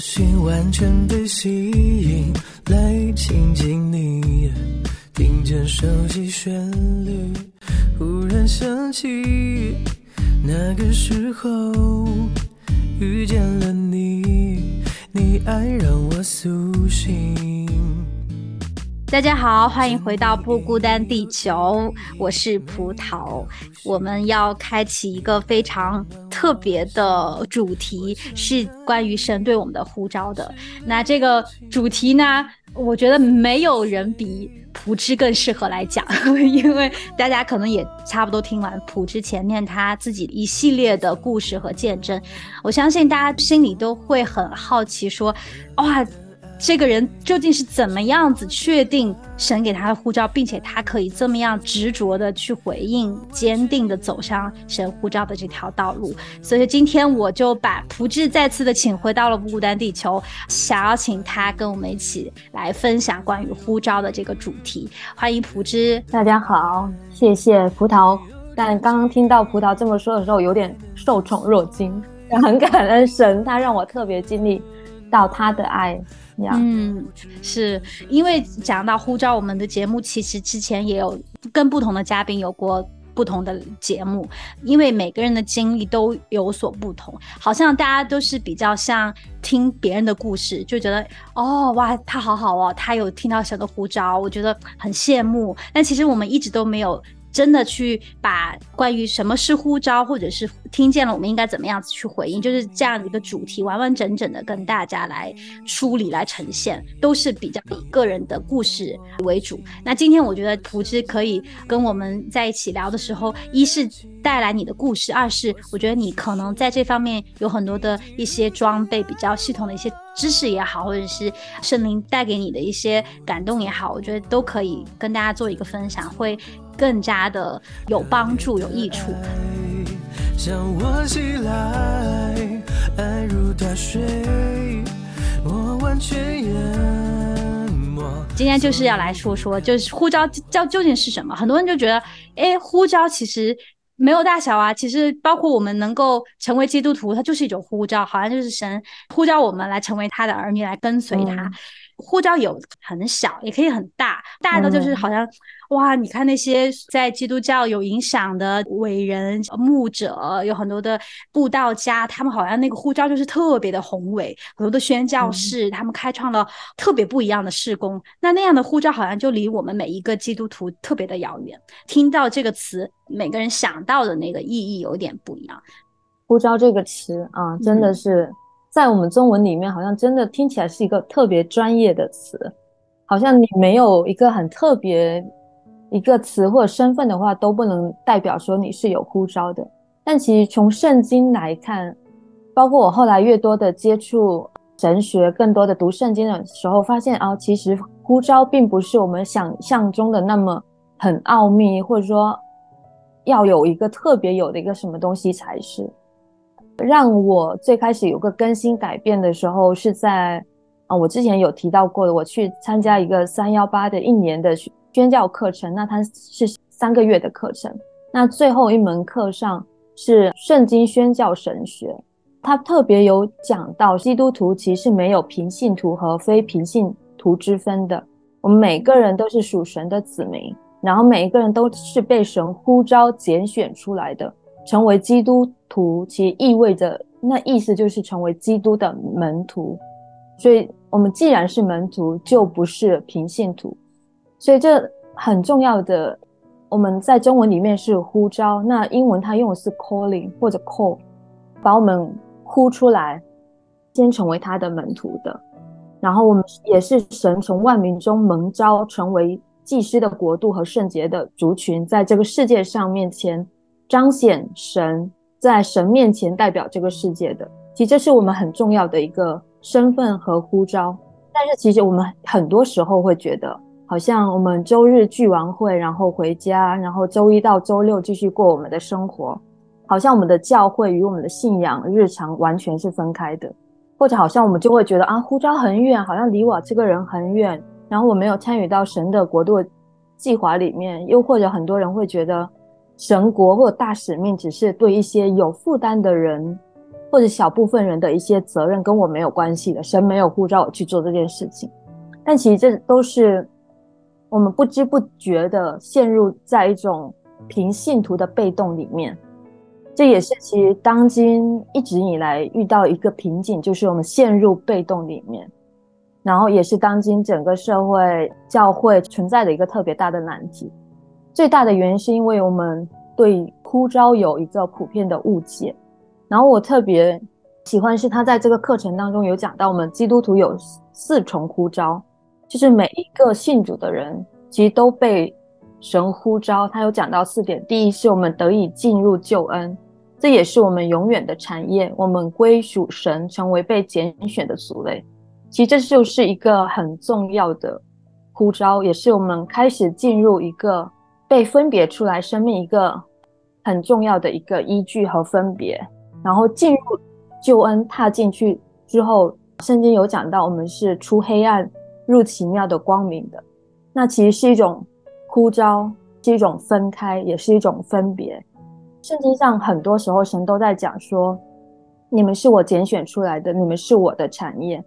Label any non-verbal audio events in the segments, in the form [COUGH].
心完全被吸引，来亲近你，听见熟悉旋律，忽然想起那个时候遇见了你，你爱让我苏醒。大家好，欢迎回到不孤单地球，我是葡萄。我们要开启一个非常特别的主题，是关于神对我们的呼召的。那这个主题呢，我觉得没有人比普之更适合来讲，[LAUGHS] 因为大家可能也差不多听完普之前面他自己一系列的故事和见证，我相信大家心里都会很好奇，说哇。这个人究竟是怎么样子确定神给他的护照，并且他可以这么样执着的去回应，坚定的走上神护照的这条道路？所以今天我就把朴智再次的请回到了不孤单地球，想要请他跟我们一起来分享关于护照的这个主题。欢迎朴智，大家好，谢谢葡萄。但刚刚听到葡萄这么说的时候，有点受宠若惊，很感恩神，他让我特别经历到他的爱。嗯，是因为讲到呼召，我们的节目其实之前也有跟不同的嘉宾有过不同的节目，因为每个人的经历都有所不同，好像大家都是比较像听别人的故事，就觉得哦哇，他好好哦，他有听到神的呼召，我觉得很羡慕。但其实我们一直都没有。真的去把关于什么是呼召，或者是听见了我们应该怎么样子去回应，就是这样的一个主题，完完整整的跟大家来梳理、来呈现，都是比较以个人的故事为主。那今天我觉得蒲之可以跟我们在一起聊的时候，一是带来你的故事，二是我觉得你可能在这方面有很多的一些装备，比较系统的一些知识也好，或者是圣灵带给你的一些感动也好，我觉得都可以跟大家做一个分享，会。更加的有帮助、有益处。今天就是要来说说，就是呼召叫究竟是什么？很多人就觉得，哎，呼召其实没有大小啊。其实包括我们能够成为基督徒，它就是一种呼召，好像就是神呼召我们来成为他的儿女，来跟随他。呼召有很小，也可以很大，大的就是好像。哇，你看那些在基督教有影响的伟人、牧者，有很多的布道家，他们好像那个护照就是特别的宏伟，很多的宣教士，他们开创了特别不一样的事工。那那样的护照好像就离我们每一个基督徒特别的遥远。听到这个词，每个人想到的那个意义有点不一样。护照这个词啊，真的是在我们中文里面，好像真的听起来是一个特别专业的词，好像你没有一个很特别。一个词或者身份的话，都不能代表说你是有呼召的。但其实从圣经来看，包括我后来越多的接触神学，更多的读圣经的时候，发现啊，其实呼召并不是我们想象中的那么很奥秘，或者说要有一个特别有的一个什么东西才是。让我最开始有个更新改变的时候，是在啊，我之前有提到过的，我去参加一个三幺八的一年的。宣教课程，那它是三个月的课程。那最后一门课上是圣经宣教神学，它特别有讲到基督徒其实没有平信徒和非平信徒之分的。我们每个人都是属神的子民，然后每一个人都是被神呼召拣选出来的，成为基督徒，其实意味着那意思就是成为基督的门徒。所以，我们既然是门徒，就不是平信徒。所以这很重要的，我们在中文里面是呼召，那英文它用的是 calling 或者 call，把我们呼出来，先成为他的门徒的。然后我们也是神从万民中蒙召，成为祭司的国度和圣洁的族群，在这个世界上面前彰显神，在神面前代表这个世界的。其实这是我们很重要的一个身份和呼召。但是其实我们很多时候会觉得，好像我们周日聚完会，然后回家，然后周一到周六继续过我们的生活，好像我们的教会与我们的信仰日常完全是分开的，或者好像我们就会觉得啊，呼召很远，好像离我这个人很远，然后我没有参与到神的国度计划里面，又或者很多人会觉得神国或者大使命只是对一些有负担的人。或者小部分人的一些责任跟我没有关系的，神没有呼召我去做这件事情，但其实这都是我们不知不觉的陷入在一种凭信徒的被动里面，这也是其实当今一直以来遇到一个瓶颈，就是我们陷入被动里面，然后也是当今整个社会教会存在的一个特别大的难题。最大的原因是因为我们对呼召有一个普遍的误解。然后我特别喜欢是他在这个课程当中有讲到，我们基督徒有四重呼召，就是每一个信主的人其实都被神呼召。他有讲到四点：第一是我们得以进入救恩，这也是我们永远的产业，我们归属神，成为被拣选的族类。其实这就是一个很重要的呼召，也是我们开始进入一个被分别出来生命一个很重要的一个依据和分别。然后进入救恩，踏进去之后，圣经有讲到，我们是出黑暗入奇妙的光明的。那其实是一种呼召，是一种分开，也是一种分别。圣经上很多时候神都在讲说，你们是我拣选出来的，你们是我的产业。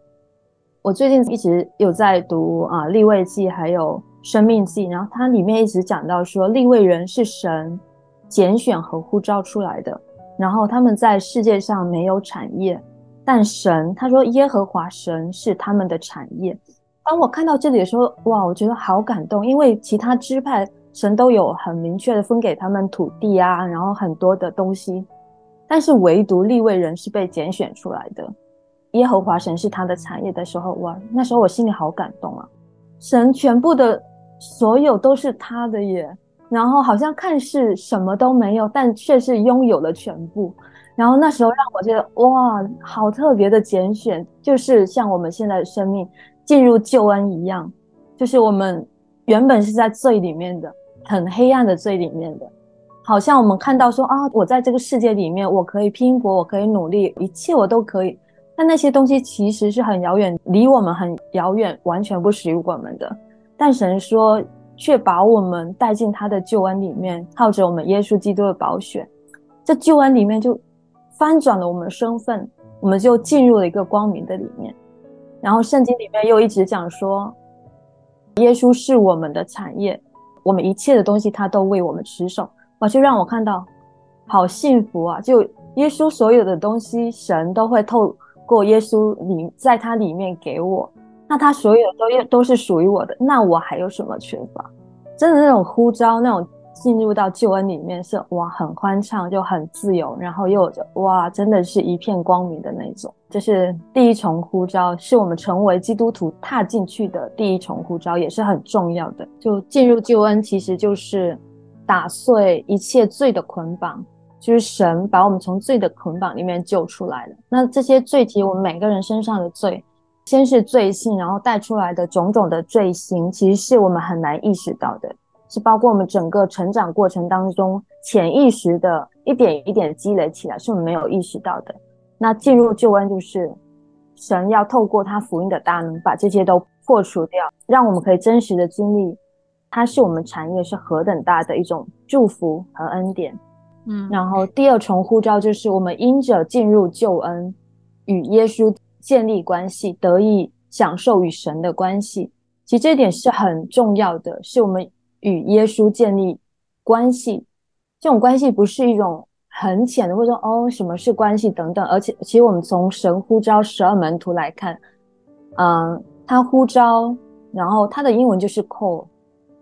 我最近一直有在读啊立位记，还有生命记，然后它里面一直讲到说，立位人是神拣选和呼召出来的。然后他们在世界上没有产业，但神他说耶和华神是他们的产业。当我看到这里的时候，哇，我觉得好感动，因为其他支派神都有很明确的分给他们土地啊，然后很多的东西，但是唯独立位人是被拣选出来的，耶和华神是他的产业的时候，哇，那时候我心里好感动啊，神全部的所有都是他的耶。然后好像看似什么都没有，但却是拥有了全部。然后那时候让我觉得哇，好特别的拣选，就是像我们现在的生命进入救恩一样，就是我们原本是在罪里面的，很黑暗的罪里面的，好像我们看到说啊，我在这个世界里面，我可以拼搏，我可以努力，一切我都可以。但那些东西其实是很遥远，离我们很遥远，完全不属于我们的。但神说。却把我们带进他的救恩里面，靠着我们耶稣基督的宝血，这救恩里面就翻转了我们的身份，我们就进入了一个光明的里面。然后圣经里面又一直讲说，耶稣是我们的产业，我们一切的东西他都为我们持守。哇，就让我看到好幸福啊！就耶稣所有的东西，神都会透过耶稣里，在他里面给我。那他所有都都是属于我的，那我还有什么缺乏？真的那种呼召，那种进入到救恩里面是哇，很欢畅，就很自由，然后又有着哇，真的是一片光明的那种。这是第一重呼召，是我们成为基督徒踏进去的第一重呼召，也是很重要的。就进入救恩，其实就是打碎一切罪的捆绑，就是神把我们从罪的捆绑里面救出来了。那这些罪，其实我们每个人身上的罪。先是罪性，然后带出来的种种的罪行，其实是我们很难意识到的，是包括我们整个成长过程当中潜意识的一点一点积累起来，是我们没有意识到的。那进入救恩，就是神要透过他福音的大能，把这些都破除掉，让我们可以真实的经历，它是我们产业是何等大的一种祝福和恩典。嗯，然后第二重呼召就是我们因着进入救恩，与耶稣。建立关系，得以享受与神的关系，其实这点是很重要的，是我们与耶稣建立关系。这种关系不是一种很浅的，或者说哦什么是关系等等。而且，其实我们从神呼召十二门徒来看，嗯，他呼召，然后他的英文就是 call，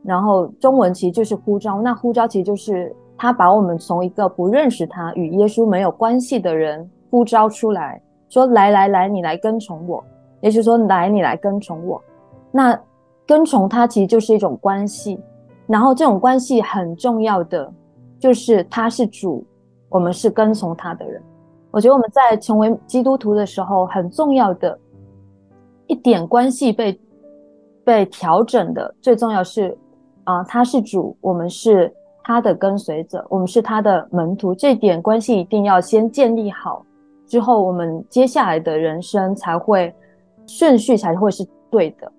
然后中文其实就是呼召。那呼召其实就是他把我们从一个不认识他、与耶稣没有关系的人呼召出来。说来来来，你来跟从我，也就是说来你来跟从我。那跟从他其实就是一种关系，然后这种关系很重要的就是他是主，我们是跟从他的人。我觉得我们在成为基督徒的时候，很重要的一点关系被被调整的，最重要是啊，他是主，我们是他的跟随者，我们是他的门徒，这点关系一定要先建立好，之后我们接下来的人生才会顺序才会是对的，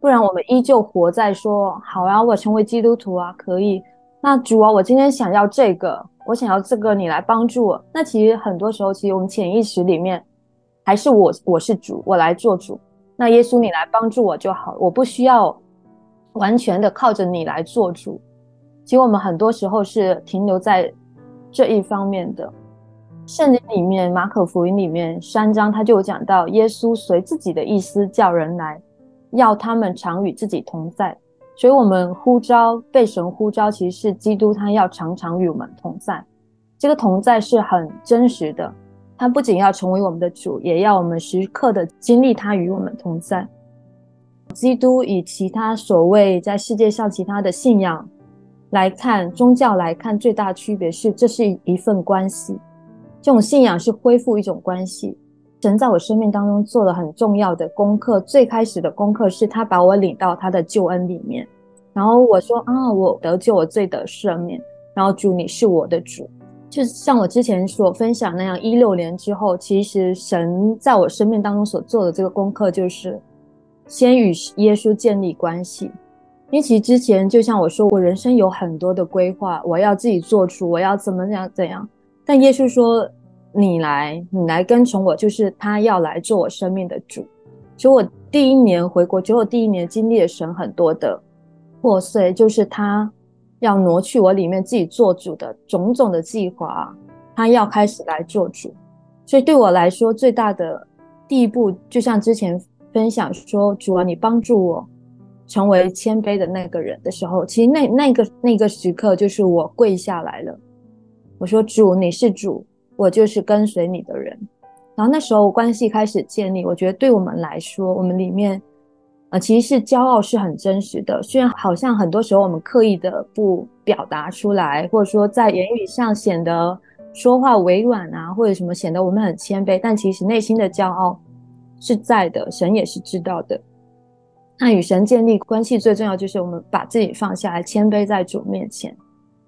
不然我们依旧活在说好啊，我成为基督徒啊，可以。那主啊，我今天想要这个，我想要这个，你来帮助我。那其实很多时候，其实我们潜意识里面还是我，我是主，我来做主。那耶稣，你来帮助我就好，我不需要完全的靠着你来做主。其实我们很多时候是停留在这一方面的。圣经里面，马可福音里面三章，他就有讲到，耶稣随自己的意思叫人来，要他们常与自己同在。所以，我们呼召被神呼召，其实是基督，他要常常与我们同在。这个同在是很真实的，他不仅要成为我们的主，也要我们时刻的经历他与我们同在。基督与其他所谓在世界上其他的信仰来看，宗教来看，最大区别是这是一份关系。这种信仰是恢复一种关系。神在我生命当中做了很重要的功课，最开始的功课是他把我领到他的救恩里面，然后我说啊，我得救，我罪得赦免，然后主你是我的主，就像我之前所分享那样，一六年之后，其实神在我生命当中所做的这个功课就是先与耶稣建立关系，因为其实之前就像我说，我人生有很多的规划，我要自己做主，我要怎么样怎样，但耶稣说。你来，你来跟从我，就是他要来做我生命的主。所以，我第一年回国，就我第一年经历了神很多的破碎，就是他要挪去我里面自己做主的种种的计划，他要开始来做主。所以，对我来说，最大的第一步，就像之前分享说，主啊，你帮助我成为谦卑的那个人的时候，其实那那个那个时刻，就是我跪下来了。我说，主，你是主。我就是跟随你的人，然后那时候关系开始建立。我觉得对我们来说，我们里面，呃，其实是骄傲是很真实的。虽然好像很多时候我们刻意的不表达出来，或者说在言语上显得说话委婉啊，或者什么显得我们很谦卑，但其实内心的骄傲是在的。神也是知道的。那与神建立关系最重要就是我们把自己放下来，谦卑在主面前，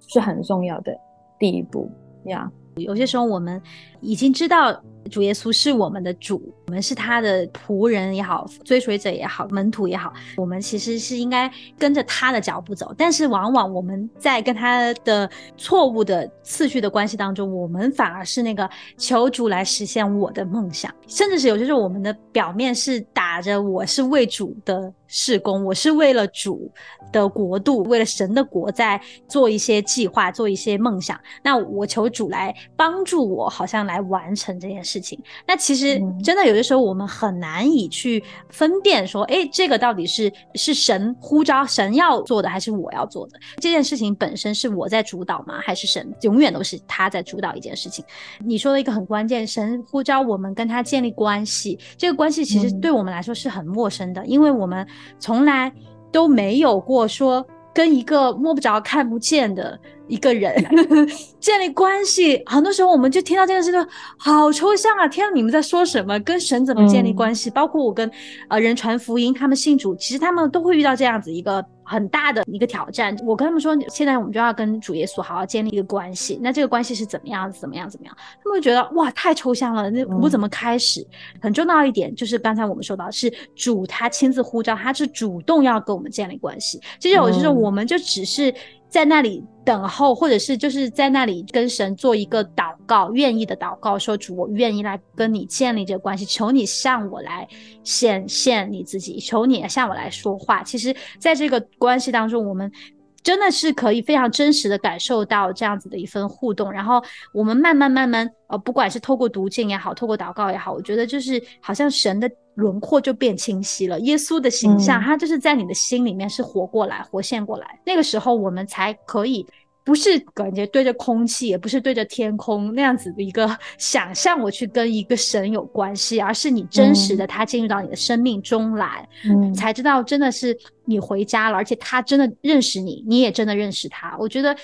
是很重要的第一步呀。有些时候，我们已经知道主耶稣是我们的主，我们是他的仆人也好，追随者也好，门徒也好，我们其实是应该跟着他的脚步走。但是，往往我们在跟他的错误的次序的关系当中，我们反而是那个求主来实现我的梦想，甚至是有些时候，我们的表面是打着我是为主的。事工，我是为了主的国度，为了神的国，在做一些计划，做一些梦想。那我求主来帮助我，好像来完成这件事情。那其实真的有的时候，我们很难以去分辨说，哎，这个到底是是神呼召神要做的，还是我要做的？这件事情本身是我在主导吗？还是神永远都是他在主导一件事情？你说的一个很关键，神呼召我们跟他建立关系，这个关系其实对我们来说是很陌生的，因为我们。从来都没有过说跟一个摸不着、看不见的一个人 [LAUGHS] 建立关系。很多时候，我们就听到这件事，情好抽象啊！天，你们在说什么？跟神怎么建立关系？包括我跟呃人传福音，他们信主，其实他们都会遇到这样子一个。很大的一个挑战，我跟他们说，现在我们就要跟主耶稣好好建立一个关系。那这个关系是怎么样子？怎么样？怎么样？他们会觉得哇，太抽象了。那我怎么开始？很重要一点就是刚才我们说到，是主他亲自呼召，他是主动要跟我们建立关系。其实有就是我们就只是。在那里等候，或者是就是在那里跟神做一个祷告，愿意的祷告，说主，我愿意来跟你建立这个关系，求你向我来显现你自己，求你向我来说话。其实，在这个关系当中，我们。真的是可以非常真实的感受到这样子的一份互动，然后我们慢慢慢慢，呃，不管是透过读经也好，透过祷告也好，我觉得就是好像神的轮廓就变清晰了，耶稣的形象，他就是在你的心里面是活过来、活现过来。那个时候，我们才可以不是感觉对着空气，也不是对着天空那样子的一个想象，我去跟一个神有关系，而是你真实的他进入到你的生命中来，嗯才知道真的是你回家了，而且他真的认识你，你也真的认识他。我觉得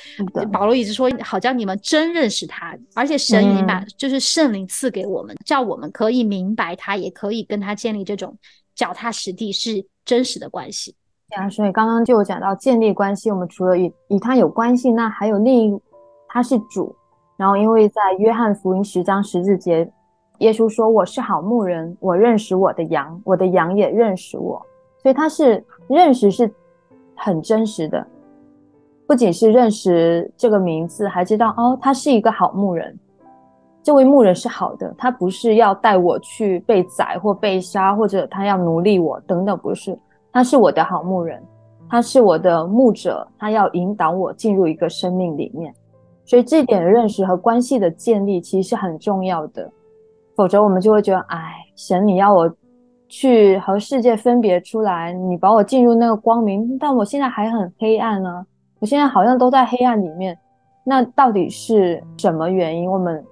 保罗一直说，好像你们真认识他，而且神已经把嗯就是圣灵赐给我们，叫我们可以明白他，也可以跟他建立这种脚踏实地是真实的关系。啊，所以刚刚就有讲到建立关系，我们除了与与他有关系，那还有另一他是主。然后因为在约翰福音十章十字节，耶稣说：“我是好牧人，我认识我的羊，我的羊也认识我。”所以他是认识是很真实的，不仅是认识这个名字，还知道哦，他是一个好牧人。这位牧人是好的，他不是要带我去被宰或被杀，或者他要奴隶我等等，不是。他是我的好牧人，他是我的牧者，他要引导我进入一个生命里面，所以这点认识和关系的建立其实是很重要的，否则我们就会觉得，哎，神你要我去和世界分别出来，你把我进入那个光明，但我现在还很黑暗呢，我现在好像都在黑暗里面，那到底是什么原因？我们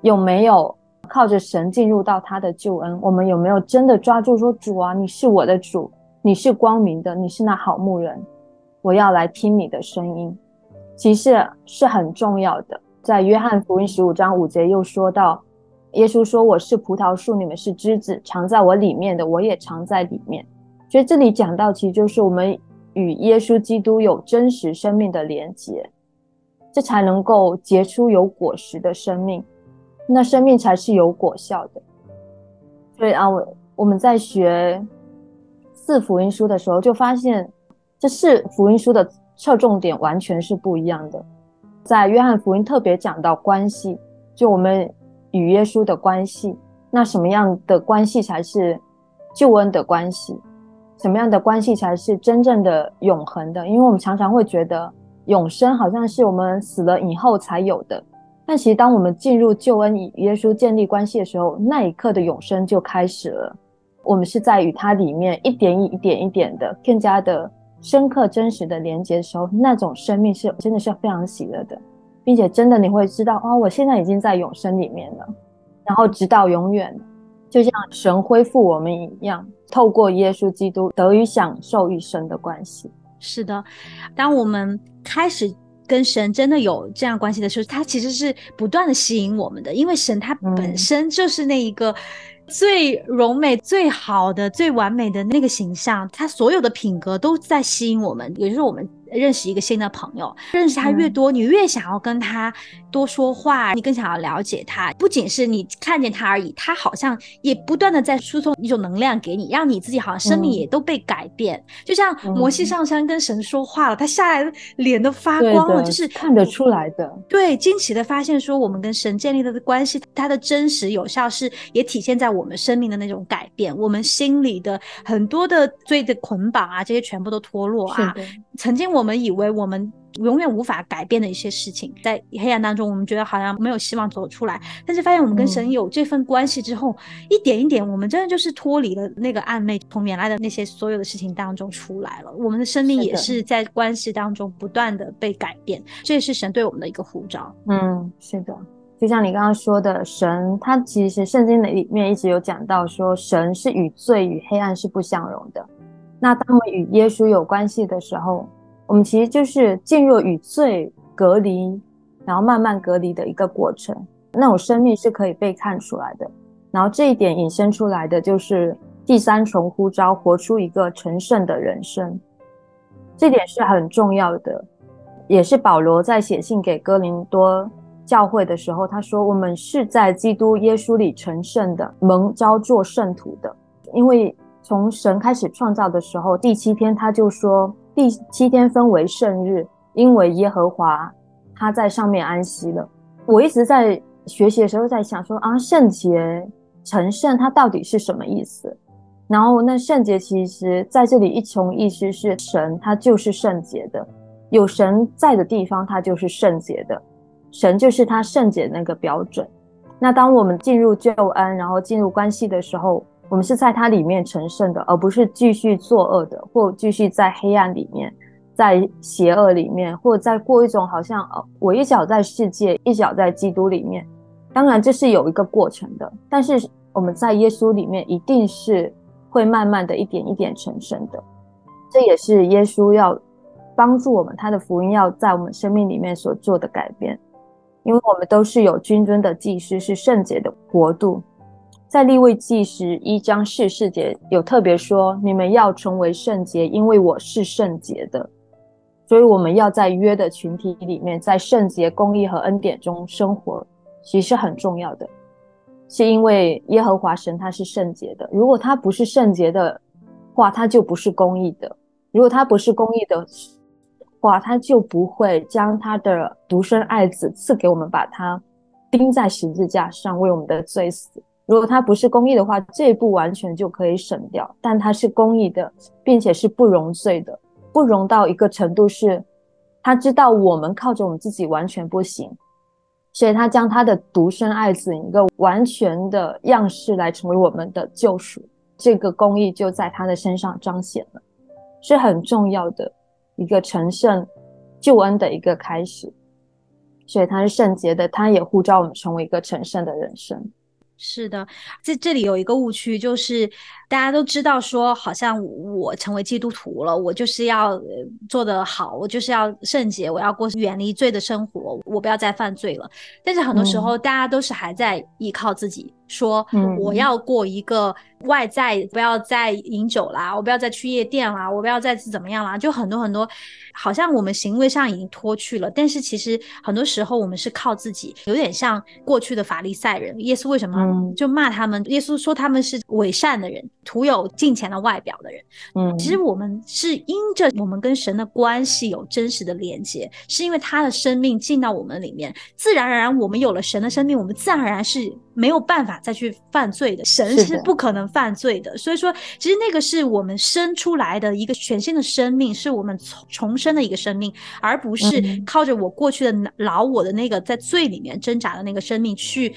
有没有靠着神进入到他的救恩？我们有没有真的抓住说，主啊，你是我的主？你是光明的，你是那好牧人，我要来听你的声音。其实是很重要的。在约翰福音十五章五节又说到，耶稣说：“我是葡萄树，你们是枝子，藏在我里面的，我也藏在里面。”所以这里讲到，其实就是我们与耶稣基督有真实生命的连结，这才能够结出有果实的生命，那生命才是有果效的。所以啊，我我们在学。四福音书的时候，就发现这四福音书的侧重点完全是不一样的。在约翰福音特别讲到关系，就我们与耶稣的关系，那什么样的关系才是救恩的关系？什么样的关系才是真正的永恒的？因为我们常常会觉得永生好像是我们死了以后才有的，但其实当我们进入救恩与耶稣建立关系的时候，那一刻的永生就开始了。我们是在与它里面一点一点一点的更加的深刻真实的连接的时候，那种生命是真的是非常喜乐的，并且真的你会知道哦，我现在已经在永生里面了，然后直到永远，就像神恢复我们一样，透过耶稣基督得以享受与神的关系。是的，当我们开始跟神真的有这样关系的时候，他其实是不断的吸引我们的，因为神他本身就是那一个。最柔美、最好的、最完美的那个形象，他所有的品格都在吸引我们。也就是我们认识一个新的朋友，认识他越多，嗯、你越想要跟他多说话，你更想要了解他。不仅是你看见他而已，他好像也不断的在输送一种能量给你，让你自己好像生命也都被改变。嗯、就像摩西上山跟神说话了，他下来脸都发光了，就是看得出来的。对，惊奇的发现说，我们跟神建立的关系，它的真实有效是也体现在。我们生命的那种改变，我们心里的很多的罪的捆绑啊，这些全部都脱落啊。曾经我们以为我们永远无法改变的一些事情，在黑暗当中，我们觉得好像没有希望走出来。但是发现我们跟神有这份关系之后，嗯、一点一点，我们真的就是脱离了那个暧昧，从原来的那些所有的事情当中出来了。我们的生命也是在关系当中不断的被改变，这也是神对我们的一个呼召。嗯，是的。就像你刚刚说的，神他其实圣经里面一直有讲到说，神是与罪与黑暗是不相容的。那当我们与耶稣有关系的时候，我们其实就是进入与罪隔离，然后慢慢隔离的一个过程。那种生命是可以被看出来的。然后这一点引申出来的就是第三重呼召，活出一个成圣的人生。这点是很重要的，也是保罗在写信给哥林多。教会的时候，他说：“我们是在基督耶稣里成圣的，蒙召做圣徒的。因为从神开始创造的时候，第七天他就说，第七天分为圣日，因为耶和华他在上面安息了。”我一直在学习的时候在想说啊，圣洁成圣它到底是什么意思？然后那圣洁其实在这里一重意思是神他就是圣洁的，有神在的地方它就是圣洁的。神就是他圣洁那个标准。那当我们进入救恩，然后进入关系的时候，我们是在它里面成圣的，而不是继续作恶的，或继续在黑暗里面，在邪恶里面，或者在过一种好像哦，我一脚在世界，一脚在基督里面。当然这是有一个过程的，但是我们在耶稣里面一定是会慢慢的一点一点成圣的。这也是耶稣要帮助我们，他的福音要在我们生命里面所做的改变。因为我们都是有君尊的祭司，是圣洁的国度。在立位记时一章四四节有特别说：“你们要成为圣洁，因为我是圣洁的。”所以我们要在约的群体里面，在圣洁、公义和恩典中生活，其实很重要的。是因为耶和华神他是圣洁的，如果他不是圣洁的话，他就不是公义的；如果他不是公义的，话，他就不会将他的独生爱子赐给我们，把他钉在十字架上为我们的罪死。如果他不是公义的话，这一步完全就可以省掉。但他是公义的，并且是不容罪的，不容到一个程度是，他知道我们靠着我们自己完全不行，所以他将他的独生爱子一个完全的样式来成为我们的救赎。这个公义就在他的身上彰显了，是很重要的。一个成圣救恩的一个开始，所以他是圣洁的，他也呼召我们成为一个成圣的人生。是的，这这里有一个误区，就是大家都知道说，好像我成为基督徒了，我就是要做得好，我就是要圣洁，我要过远离罪的生活，我不要再犯罪了。但是很多时候，大家都是还在依靠自己。说我要过一个外在，不要再饮酒啦，我不要再去夜店啦，我不要再怎么样啦，就很多很多，好像我们行为上已经脱去了，但是其实很多时候我们是靠自己，有点像过去的法利赛人。耶稣为什么就骂他们？耶稣说他们是伪善的人，徒有金钱的外表的人。嗯，其实我们是因着我们跟神的关系有真实的连接，是因为他的生命进到我们里面，自然而然我们有了神的生命，我们自然而然是。没有办法再去犯罪的，神是不可能犯罪的。所以说，其实那个是我们生出来的一个全新的生命，是我们重重生的一个生命，而不是靠着我过去的老我的那个在罪里面挣扎的那个生命去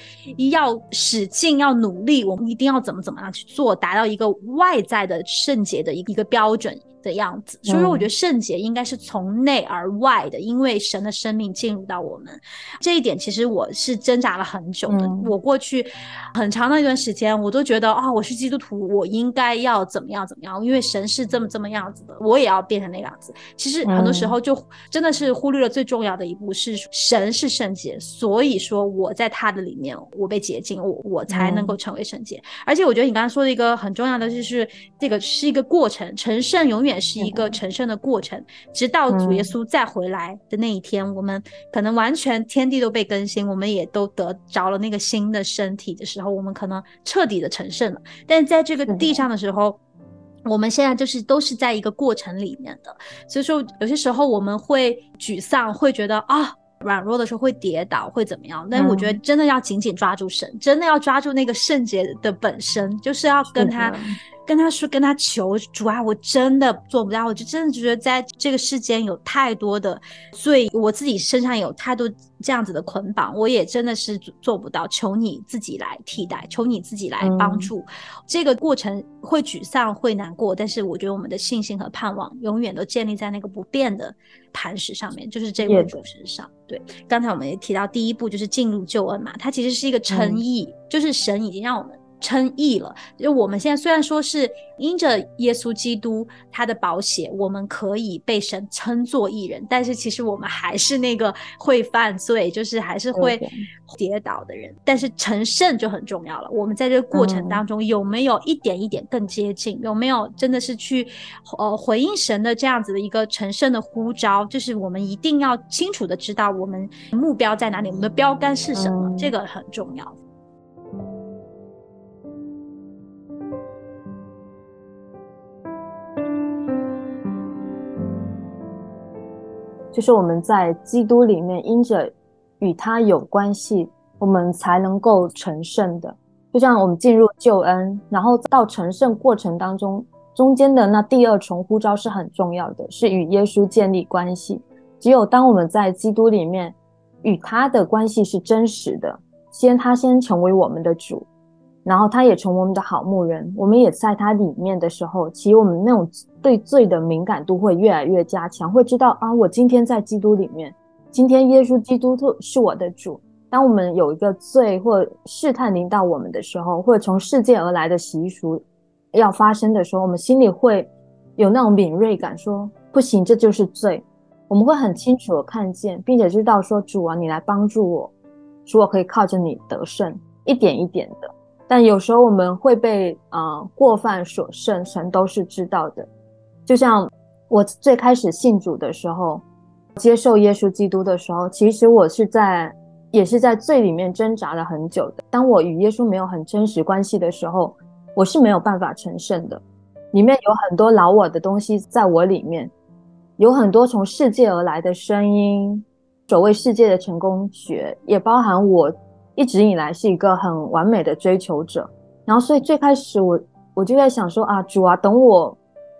要使劲要努力，我们一定要怎么怎么样去做，达到一个外在的圣洁的一一个标准。的样子，所以说我觉得圣洁应该是从内而外的，因为神的生命进入到我们这一点，其实我是挣扎了很久的。我过去很长的一段时间，我都觉得啊，我是基督徒，我应该要怎么样怎么样，因为神是这么这么样子的，我也要变成那个样子。其实很多时候就真的是忽略了最重要的一步，是神是圣洁，所以说我在他的里面，我被洁净，我我才能够成为圣洁。而且我觉得你刚刚说的一个很重要的就是，这个是一个过程，成圣永远。是一个成圣的过程，直到主耶稣再回来的那一天，我们可能完全天地都被更新，我们也都得着了那个新的身体的时候，我们可能彻底的成圣了。但是在这个地上的时候，我们现在就是都是在一个过程里面的，所以说有些时候我们会沮丧，会觉得啊软弱的时候会跌倒，会怎么样？但我觉得真的要紧紧抓住神，真的要抓住那个圣洁的本身，就是要跟他。跟他说，跟他求主啊！我真的做不到，我就真的觉得在这个世间有太多的罪，我自己身上有太多这样子的捆绑，我也真的是做不到。求你自己来替代，求你自己来帮助。这个过程会沮丧，会难过，但是我觉得我们的信心和盼望永远都建立在那个不变的磐石上面，就是这位主身上。对，刚才我们也提到第一步就是进入救恩嘛，它其实是一个诚意，就是神已经让我们。称义了，就我们现在虽然说是因着耶稣基督他的保险，我们可以被神称作义人，但是其实我们还是那个会犯罪，就是还是会跌倒的人。但是成圣就很重要了。我们在这个过程当中有没有一点一点更接近？有没有真的是去呃回应神的这样子的一个成圣的呼召？就是我们一定要清楚的知道我们目标在哪里，我们的标杆是什么，这个很重要。就是我们在基督里面，因着与他有关系，我们才能够成圣的。就像我们进入救恩，然后到成圣过程当中，中间的那第二重呼召是很重要的，是与耶稣建立关系。只有当我们在基督里面与他的关系是真实的，先他先成为我们的主，然后他也成为我们的好牧人，我们也在他里面的时候，其实我们那种对罪的敏感度会越来越加强，会知道啊，我今天在基督里面，今天耶稣基督是我的主。当我们有一个罪或试探临到我们的时候，或者从世界而来的习俗要发生的时候，我们心里会有那种敏锐感，说不行，这就是罪。我们会很清楚的看见，并且知道说主啊，你来帮助我，主我可以靠着你得胜，一点一点的。但有时候我们会被啊过犯所胜，神都是知道的。就像我最开始信主的时候，接受耶稣基督的时候，其实我是在。也是在罪里面挣扎了很久的。当我与耶稣没有很真实关系的时候，我是没有办法成圣的。里面有很多老我的东西在我里面，有很多从世界而来的声音，所谓世界的成功学，也包含我一直以来是一个很完美的追求者。然后，所以最开始我我就在想说啊，主啊，等我。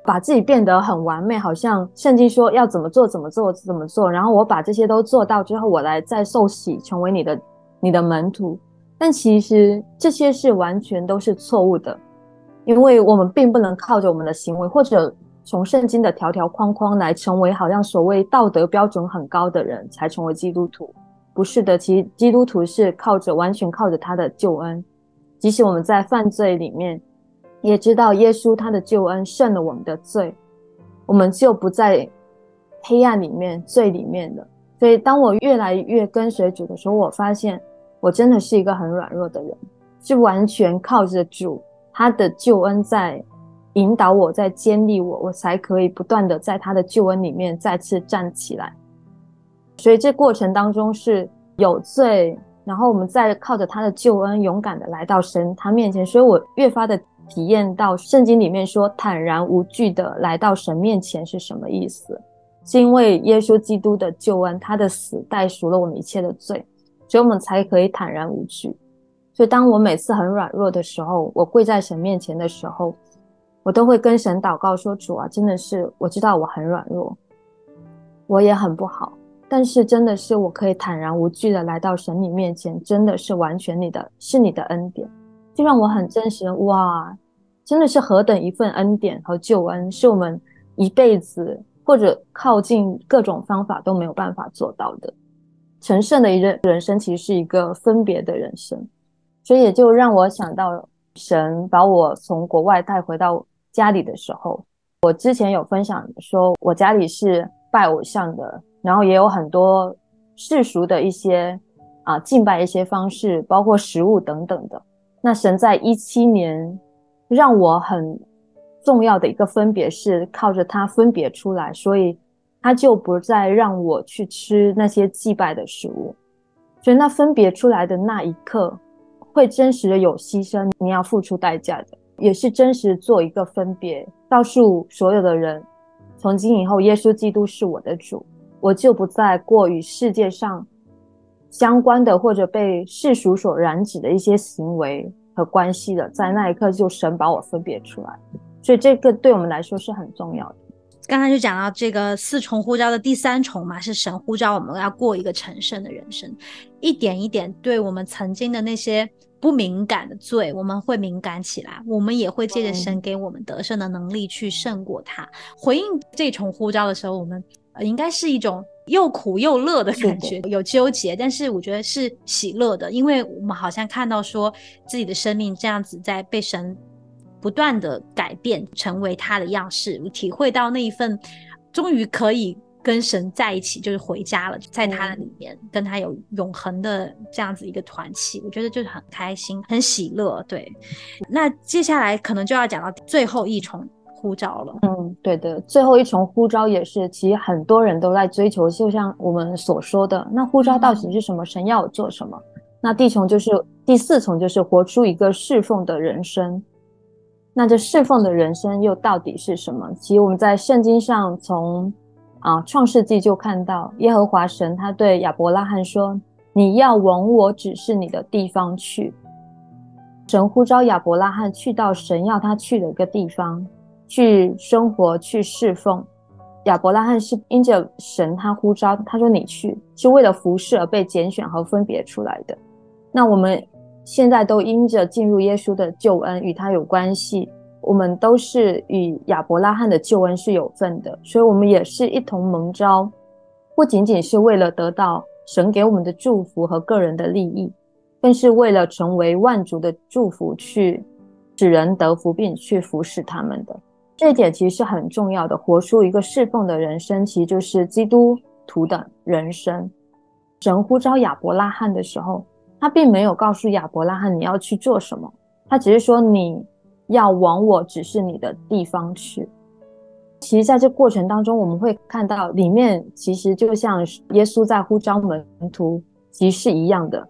把自己变得很完美，好像圣经说要怎么做怎么做怎么做，然后我把这些都做到之后，我来再受洗成为你的你的门徒。但其实这些是完全都是错误的，因为我们并不能靠着我们的行为或者从圣经的条条框框来成为好像所谓道德标准很高的人才成为基督徒。不是的，其基督徒是靠着完全靠着他的救恩，即使我们在犯罪里面。也知道耶稣他的救恩胜了我们的罪，我们就不在黑暗里面、罪里面了。所以，当我越来越跟随主的时候，我发现我真的是一个很软弱的人，是完全靠着主他的救恩在引导我，在坚立我，我才可以不断的在他的救恩里面再次站起来。所以，这过程当中是有罪，然后我们再靠着他的救恩，勇敢的来到神他面前。所以我越发的。体验到圣经里面说坦然无惧的来到神面前是什么意思？是因为耶稣基督的救恩，他的死代赎了我们一切的罪，所以我们才可以坦然无惧。所以当我每次很软弱的时候，我跪在神面前的时候，我都会跟神祷告说：“主啊，真的是我知道我很软弱，我也很不好，但是真的是我可以坦然无惧的来到神你面前，真的是完全你的，是你的恩典。”就让我很真实哇，真的是何等一份恩典和救恩，是我们一辈子或者靠近各种方法都没有办法做到的。成圣的一人人生其实是一个分别的人生，所以也就让我想到神把我从国外带回到家里的时候，我之前有分享说我家里是拜偶像的，然后也有很多世俗的一些啊敬拜一些方式，包括食物等等的。那神在一七年让我很重要的一个分别是靠着他分别出来，所以他就不再让我去吃那些祭拜的食物。所以那分别出来的那一刻，会真实的有牺牲，你要付出代价的，也是真实做一个分别，告诉所有的人，从今以后，耶稣基督是我的主，我就不再过与世界上。相关的或者被世俗所染指的一些行为和关系的，在那一刻就神把我分别出来，所以这个对我们来说是很重要的。刚才就讲到这个四重呼召的第三重嘛，是神呼召我们要过一个成圣的人生，一点一点对我们曾经的那些不敏感的罪，我们会敏感起来，我们也会借着神给我们得胜的能力去胜过它。回应这重呼召的时候，我们应该是一种。又苦又乐的感觉，有纠结，但是我觉得是喜乐的，因为我们好像看到说自己的生命这样子在被神不断的改变，成为他的样式，我体会到那一份终于可以跟神在一起，就是回家了，在他的里面跟他有永恒的这样子一个团契，我觉得就是很开心，很喜乐。对，那接下来可能就要讲到最后一重。呼召了，嗯，对的，最后一重呼召也是，其实很多人都在追求，就像我们所说的，那呼召到底是什么？神要我做什么？那第重就是第四重，就是活出一个侍奉的人生。那这侍奉的人生又到底是什么？其实我们在圣经上从啊创世纪就看到，耶和华神他对亚伯拉罕说：“你要往我指示你的地方去。”神呼召亚伯拉罕去到神要他去的一个地方。去生活，去侍奉。亚伯拉罕是因着神他呼召，他说你去，是为了服侍而被拣选和分别出来的。那我们现在都因着进入耶稣的救恩与他有关系，我们都是与亚伯拉罕的救恩是有份的，所以我们也是一同蒙召，不仅仅是为了得到神给我们的祝福和个人的利益，更是为了成为万族的祝福，去使人得福，并去服侍他们的。这一点其实是很重要的，活出一个侍奉的人生，其实就是基督徒的人生。神呼召亚伯拉罕的时候，他并没有告诉亚伯拉罕你要去做什么，他只是说你要往我指示你的地方去。其实，在这过程当中，我们会看到里面其实就像耶稣在呼召门徒，其实是一样的。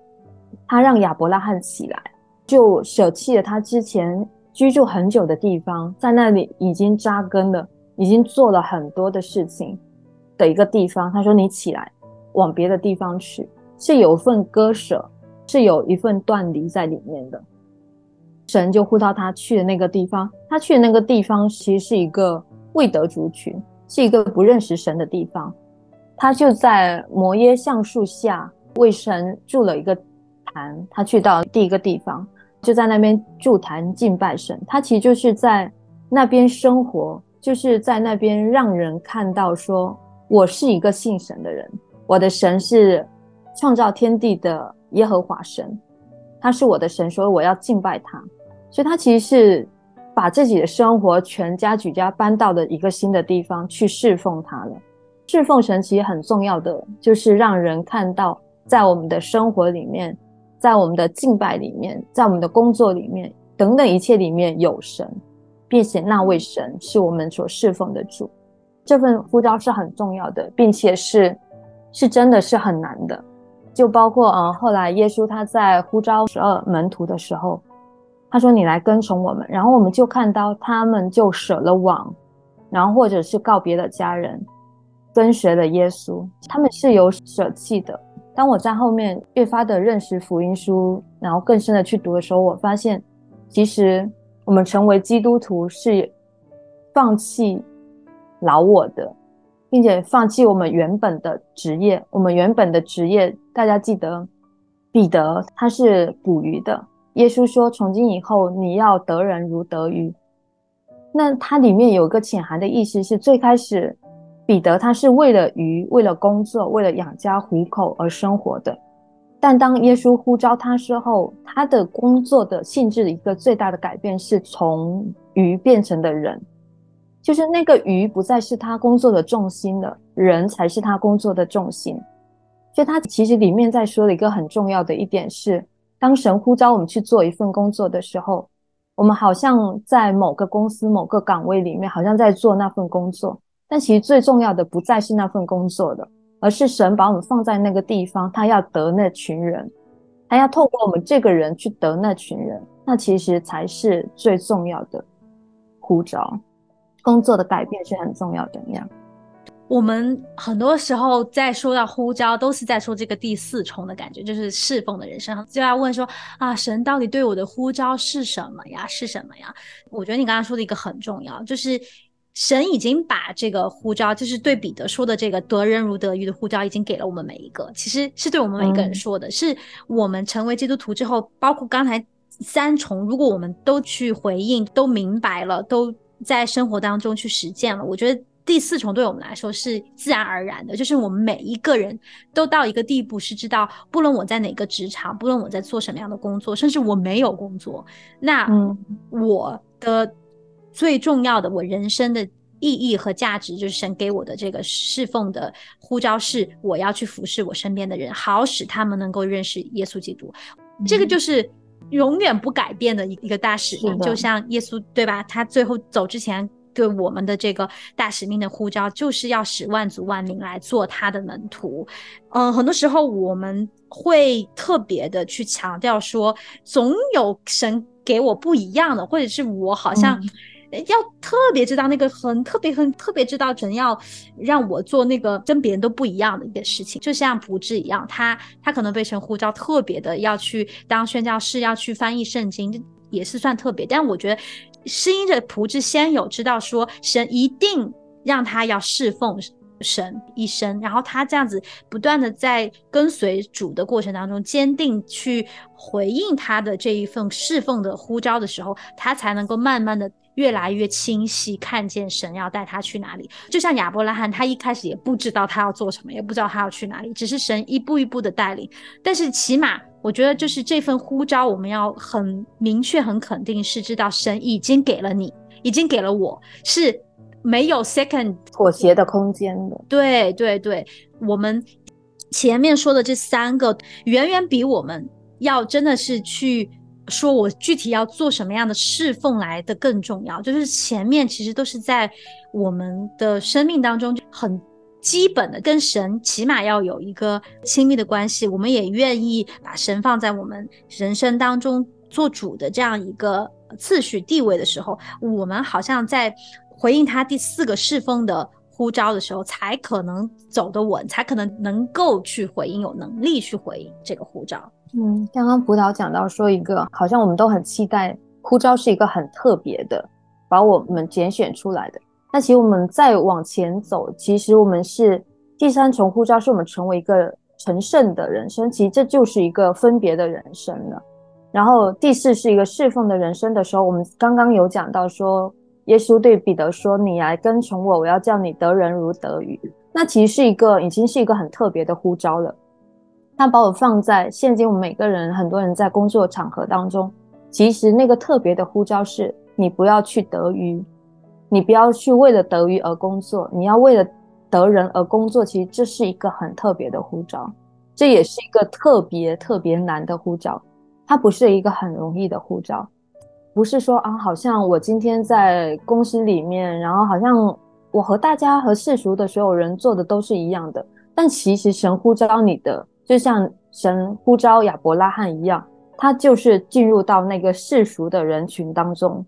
他让亚伯拉罕起来，就舍弃了他之前。居住很久的地方，在那里已经扎根了，已经做了很多的事情的一个地方。他说：“你起来，往别的地方去。”是有份割舍，是有一份断离在里面的。神就呼到他去的那个地方，他去的那个地方其实是一个未得族群，是一个不认识神的地方。他就在摩耶橡树下为神筑了一个坛。他去到第一个地方。就在那边筑坛敬拜神，他其实就是在那边生活，就是在那边让人看到说，我是一个信神的人，我的神是创造天地的耶和华神，他是我的神，所以我要敬拜他。所以他其实是把自己的生活全家举家搬到了一个新的地方去侍奉他了。侍奉神其实很重要的，就是让人看到在我们的生活里面。在我们的敬拜里面，在我们的工作里面，等等一切里面有神，并且那位神是我们所侍奉的主。这份呼召是很重要的，并且是是真的是很难的。就包括嗯，后来耶稣他在呼召十二门徒的时候，他说：“你来跟从我们。”然后我们就看到他们就舍了网，然后或者是告别了家人，跟随了耶稣。他们是有舍弃的。当我在后面越发的认识福音书，然后更深的去读的时候，我发现，其实我们成为基督徒是放弃老我的，并且放弃我们原本的职业。我们原本的职业，大家记得，彼得他是捕鱼的。耶稣说：“从今以后，你要得人如得鱼。”那它里面有个潜含的意思是，最开始。彼得他是为了鱼，为了工作，为了养家糊口而生活的。但当耶稣呼召他之后，他的工作的性质的一个最大的改变是从鱼变成的人，就是那个鱼不再是他工作的重心了，人才是他工作的重心。所以他其实里面在说的一个很重要的一点是，当神呼召我们去做一份工作的时候，我们好像在某个公司某个岗位里面，好像在做那份工作。但其实最重要的不再是那份工作的，而是神把我们放在那个地方，他要得那群人，他要透过我们这个人去得那群人，那其实才是最重要的呼召。工作的改变是很重要的。那样，我们很多时候在说到呼召，都是在说这个第四重的感觉，就是侍奉的人生，就要问说啊，神到底对我的呼召是什么呀？是什么呀？我觉得你刚刚说的一个很重要，就是。神已经把这个呼召，就是对彼得说的这个“得人如得鱼”的呼召，已经给了我们每一个。其实是对我们每一个人说的，是我们成为基督徒之后，包括刚才三重，如果我们都去回应、都明白了、都在生活当中去实践了，我觉得第四重对我们来说是自然而然的，就是我们每一个人都到一个地步，是知道，不论我在哪个职场，不论我在做什么样的工作，甚至我没有工作，那我的。最重要的，我人生的意义和价值，就是神给我的这个侍奉的呼召，是我要去服侍我身边的人，好使他们能够认识耶稣基督。这个就是永远不改变的一一个大使命，就像耶稣对吧？他最后走之前对我们的这个大使命的呼召，就是要使万族万民来做他的门徒。嗯，很多时候我们会特别的去强调说，总有神给我不一样的，或者是我好像。要特别知道那个很特别很特别知道神要让我做那个跟别人都不一样的一个事情，就像普智一样，他他可能被神呼召特别的要去当宣教士，要去翻译圣经，也是算特别。但我觉得是因着普智先有知道说神一定让他要侍奉神一生，然后他这样子不断的在跟随主的过程当中，坚定去回应他的这一份侍奉的呼召的时候，他才能够慢慢的越来越清晰看见神要带他去哪里。就像亚伯拉罕，他一开始也不知道他要做什么，也不知道他要去哪里，只是神一步一步的带领。但是起码我觉得，就是这份呼召，我们要很明确、很肯定，是知道神已经给了你，已经给了我，是。没有 second 妥协的空间的，对对对，我们前面说的这三个，远远比我们要真的是去说我具体要做什么样的侍奉来的更重要。就是前面其实都是在我们的生命当中很基本的，跟神起码要有一个亲密的关系，我们也愿意把神放在我们人生当中做主的这样一个次序地位的时候，我们好像在。回应他第四个侍奉的呼召的时候，才可能走得稳，才可能能够去回应，有能力去回应这个呼召。嗯，刚刚葡萄讲到说一个，好像我们都很期待呼召是一个很特别的，把我们拣选出来的。那其实我们再往前走，其实我们是第三重呼召，是我们成为一个成圣的人生，其实这就是一个分别的人生了。然后第四是一个侍奉的人生的时候，我们刚刚有讲到说。耶稣对彼得说：“你来跟从我，我要叫你得人如得鱼。”那其实是一个，已经是一个很特别的呼召了。他把我放在现今我们每个人，很多人在工作场合当中，其实那个特别的呼召是：你不要去得鱼，你不要去为了得鱼而工作，你要为了得人而工作。其实这是一个很特别的呼召，这也是一个特别特别难的呼召，它不是一个很容易的呼召。不是说啊，好像我今天在公司里面，然后好像我和大家和世俗的所有人做的都是一样的。但其实神呼召你的，就像神呼召亚伯拉罕一样，他就是进入到那个世俗的人群当中，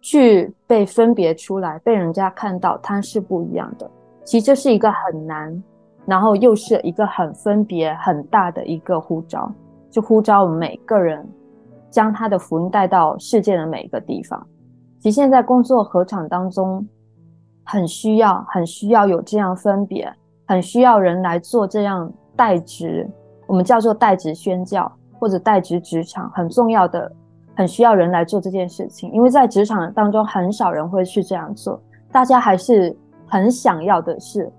去被分别出来，被人家看到他是不一样的。其实这是一个很难，然后又是一个很分别很大的一个呼召，就呼召我们每个人。将他的福音带到世界的每一个地方。其实现在工作合场当中，很需要、很需要有这样分别，很需要人来做这样代职，我们叫做代职宣教或者代职职场，很重要的，很需要人来做这件事情。因为在职场当中，很少人会去这样做，大家还是很想要的是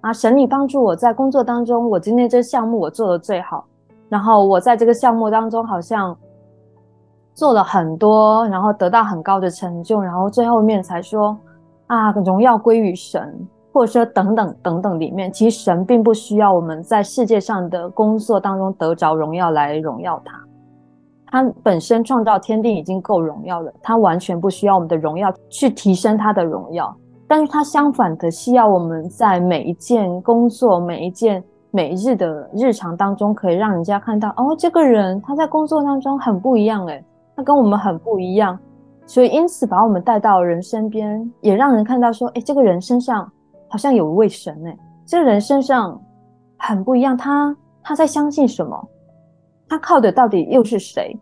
啊，神你帮助我在工作当中，我今天这项目我做的最好，然后我在这个项目当中好像。做了很多，然后得到很高的成就，然后最后面才说啊，荣耀归于神，或者说等等等等。里面其实神并不需要我们在世界上的工作当中得着荣耀来荣耀他，他本身创造天地已经够荣耀了，他完全不需要我们的荣耀去提升他的荣耀。但是他相反的需要我们在每一件工作、每一件每日的日常当中，可以让人家看到哦，这个人他在工作当中很不一样诶。他跟我们很不一样，所以因此把我们带到人身边，也让人看到说，哎，这个人身上好像有一位神哎，这人身上很不一样，他他在相信什么？他靠的到底又是谁？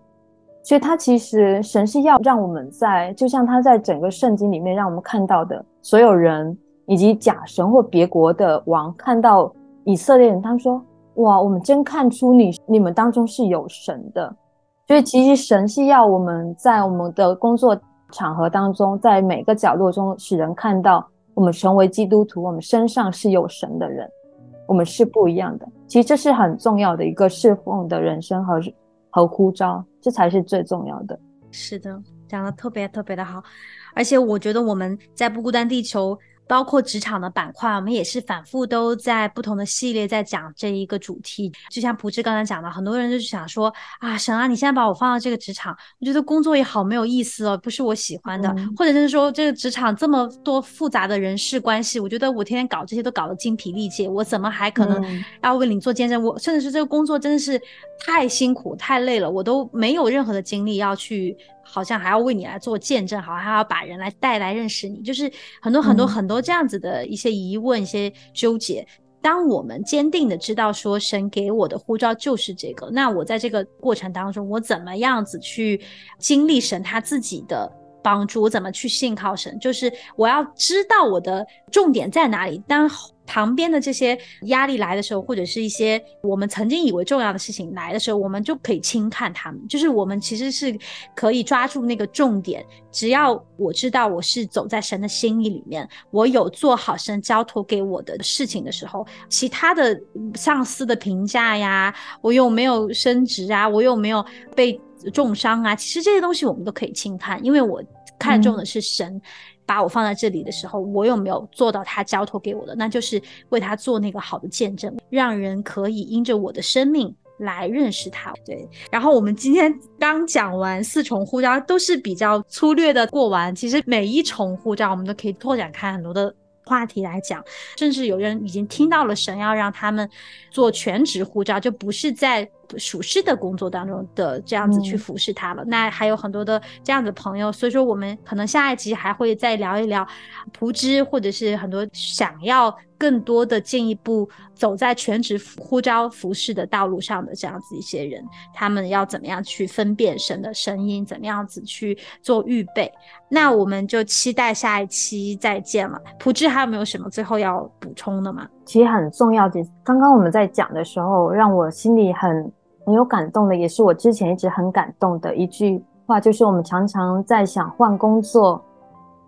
所以他其实神是要让我们在，就像他在整个圣经里面让我们看到的，所有人以及假神或别国的王看到以色列人，他们说，哇，我们真看出你你们当中是有神的。所以，其实神是要我们在我们的工作场合当中，在每个角落中，使人看到我们成为基督徒，我们身上是有神的人，我们是不一样的。其实这是很重要的一个侍奉的人生和和呼召，这才是最重要的。是的，讲的特别特别的好，而且我觉得我们在不孤单地球。包括职场的板块，我们也是反复都在不同的系列在讲这一个主题。就像朴志刚才讲的，很多人就是想说啊，神啊，你现在把我放到这个职场，我觉得工作也好没有意思哦，不是我喜欢的。或者就是说，这个职场这么多复杂的人事关系，我觉得我天天搞这些都搞得精疲力竭，我怎么还可能要为你做见证？我甚至是这个工作真的是太辛苦太累了，我都没有任何的精力要去。好像还要为你来做见证，好像还要把人来带来认识你，就是很多很多很多这样子的一些疑问、一些纠结。当我们坚定的知道说神给我的护照就是这个，那我在这个过程当中，我怎么样子去经历神他自己的帮助？我怎么去信靠神？就是我要知道我的重点在哪里。当旁边的这些压力来的时候，或者是一些我们曾经以为重要的事情来的时候，我们就可以轻看他们。就是我们其实是可以抓住那个重点，只要我知道我是走在神的心意里面，我有做好神交托给我的事情的时候，其他的上司的评价呀，我有没有升职啊，我有没有被重伤啊，其实这些东西我们都可以轻看，因为我看重的是神。把我放在这里的时候，我有没有做到他交托给我的？那就是为他做那个好的见证，让人可以因着我的生命来认识他。对。然后我们今天刚讲完四重护照，都是比较粗略的过完。其实每一重护照，我们都可以拓展开很多的话题来讲。甚至有人已经听到了神要让他们做全职护照，就不是在。属事的工作当中的这样子去服侍他了，那还有很多的这样的朋友，所以说我们可能下一集还会再聊一聊仆之，或者是很多想要更多的进一步走在全职呼召服侍的道路上的这样子一些人，他们要怎么样去分辨神的声音，怎么样子去做预备？那我们就期待下一期再见了。仆之还有没有什么最后要补充的吗？其实很重要的，刚刚我们在讲的时候，让我心里很。很有感动的，也是我之前一直很感动的一句话，就是我们常常在想换工作，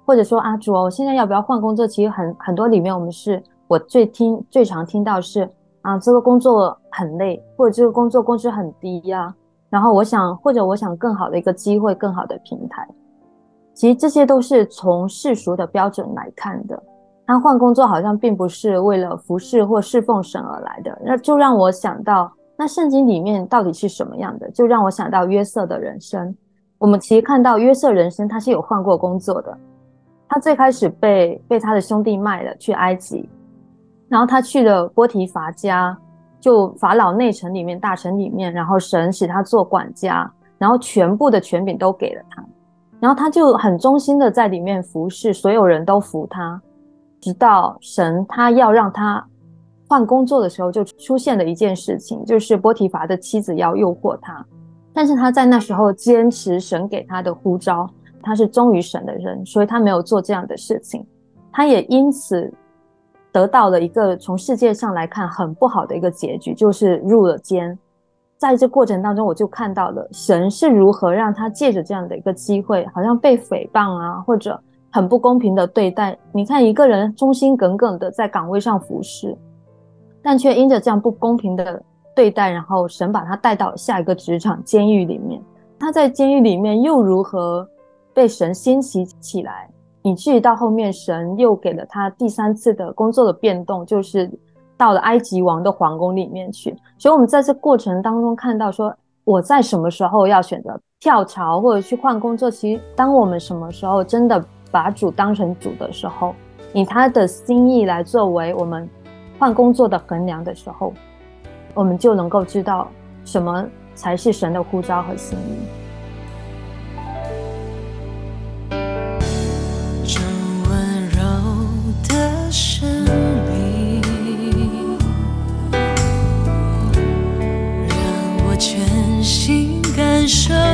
或者说阿卓，我现在要不要换工作？其实很很多里面，我们是我最听最常听到是啊，这个工作很累，或者这个工作工资很低呀。然后我想，或者我想更好的一个机会，更好的平台。其实这些都是从世俗的标准来看的。他换工作好像并不是为了服侍或侍奉神而来的，那就让我想到。那圣经里面到底是什么样的？就让我想到约瑟的人生。我们其实看到约瑟人生，他是有换过工作的。他最开始被被他的兄弟卖了去埃及，然后他去了波提乏家，就法老内城里面大臣里面，然后神使他做管家，然后全部的权柄都给了他，然后他就很忠心的在里面服侍，所有人都服他，直到神他要让他。换工作的时候就出现了一件事情，就是波提乏的妻子要诱惑他，但是他在那时候坚持神给他的呼召，他是忠于神的人，所以他没有做这样的事情，他也因此得到了一个从世界上来看很不好的一个结局，就是入了监。在这过程当中，我就看到了神是如何让他借着这样的一个机会，好像被诽谤啊，或者很不公平的对待。你看一个人忠心耿耿的在岗位上服侍。但却因着这样不公平的对待，然后神把他带到下一个职场监狱里面。他在监狱里面又如何被神兴起起来，以至于到后面神又给了他第三次的工作的变动，就是到了埃及王的皇宫里面去。所以，我们在这过程当中看到，说我在什么时候要选择跳槽或者去换工作？其实，当我们什么时候真的把主当成主的时候，以他的心意来作为我们换工作的衡量的时候，我们就能够知道什么才是神的呼召和心意。让我全心感受。